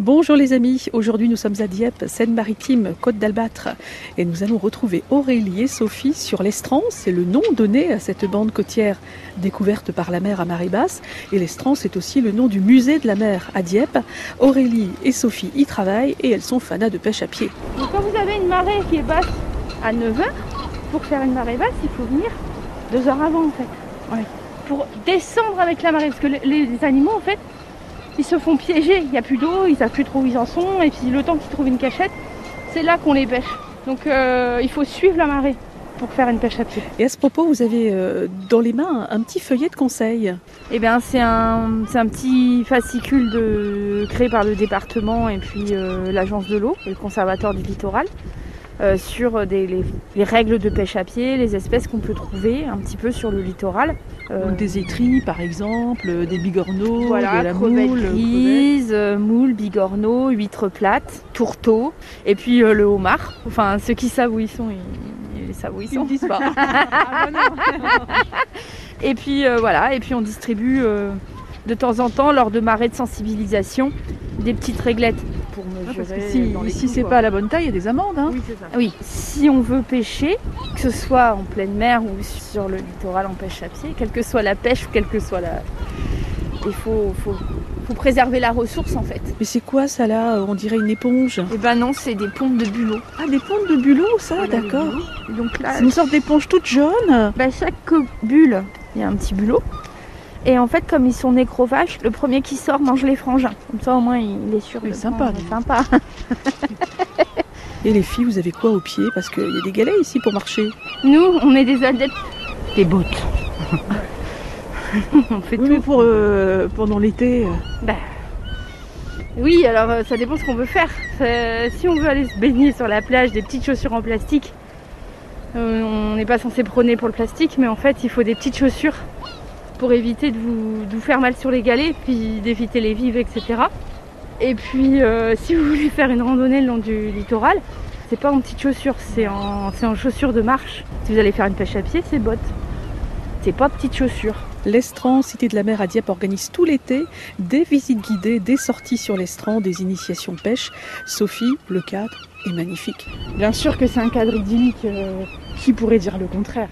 Bonjour les amis, aujourd'hui nous sommes à Dieppe, Seine-Maritime, Côte d'Albâtre et nous allons retrouver Aurélie et Sophie sur l'Estran, c'est le nom donné à cette bande côtière découverte par la mer à marée basse et l'Estran c'est aussi le nom du musée de la mer à Dieppe. Aurélie et Sophie y travaillent et elles sont fanas de pêche à pied. Donc quand vous avez une marée qui est basse à 9h, pour faire une marée basse il faut venir 2 heures avant en fait. Ouais. Pour descendre avec la marée, parce que les animaux en fait ils se font piéger, il n'y a plus d'eau, ils savent plus trop où ils en sont, et puis le temps qu'ils trouvent une cachette, c'est là qu'on les pêche. Donc euh, il faut suivre la marée pour faire une pêche à pied. Et à ce propos, vous avez euh, dans les mains un petit feuillet de conseil. Eh bien c'est un, c'est un petit fascicule de, créé par le département et puis euh, l'agence de l'eau, et le conservateur du littoral. Euh, sur des, les, les règles de pêche à pied, les espèces qu'on peut trouver un petit peu sur le littoral. Euh, des étris par exemple, euh, des bigorneaux, Voilà, de la moule, grises, euh, moules, bigorneaux, huîtres plates, tourteaux, et puis euh, le homard. Enfin, ceux qui savent où ils sont, ils, ils savent où ils Ils ne sont. disent pas. Et puis voilà, et puis on distribue de temps en temps, lors de marées de sensibilisation, des petites réglettes pour mesurer. Parce que si, si c'est pas à la bonne taille, il y a des amendes. Hein. Oui, c'est ça. Oui, si on veut pêcher, que ce soit en pleine mer ou sur le littoral en pêche à pied, quelle que soit la pêche ou quelle que soit la. Il faut, faut, faut préserver la ressource en fait. Mais c'est quoi ça là On dirait une éponge? Et ben non, c'est des pompes de bulot. Ah, des pontes de bulot, ça, Voilà, d'accord. Donc là, C'est une sorte d'éponge toute jaune. bah, chaque bulle, il y a un petit bulot. Et en fait, comme ils sont nécrophages, le premier qui sort mange les frangins. Comme ça, au moins, il est sûr de sympa, sympa. Et les filles, vous avez quoi au pied Parce qu'il y a des galets ici pour marcher. Nous, on est des adeptes des bottes. on fait Oui, tout. mais pour euh, pendant l'été. euh, Bah, oui, alors euh, ça dépend ce qu'on veut faire. Euh, si on veut aller se baigner sur la plage, des petites chaussures en plastique, euh, on n'est pas censé prôner pour le plastique, mais en fait, il faut des petites chaussures pour éviter de vous, de vous faire mal sur les galets, puis d'éviter les vives, etc. Et puis, euh, si vous voulez faire une randonnée le long du littoral, c'est pas en petites chaussures, c'est en, c'est en chaussures de marche. Si vous allez faire une pêche à pied, c'est bottes. C'est pas petites chaussures. L'Estran, Cité de la Mer à Dieppe, organise tout l'été des visites guidées, des sorties sur l'Estran, des initiations pêche. Sophie, le cadre est magnifique. Bien sûr que c'est un cadre idyllique. euh, qui pourrait dire le contraire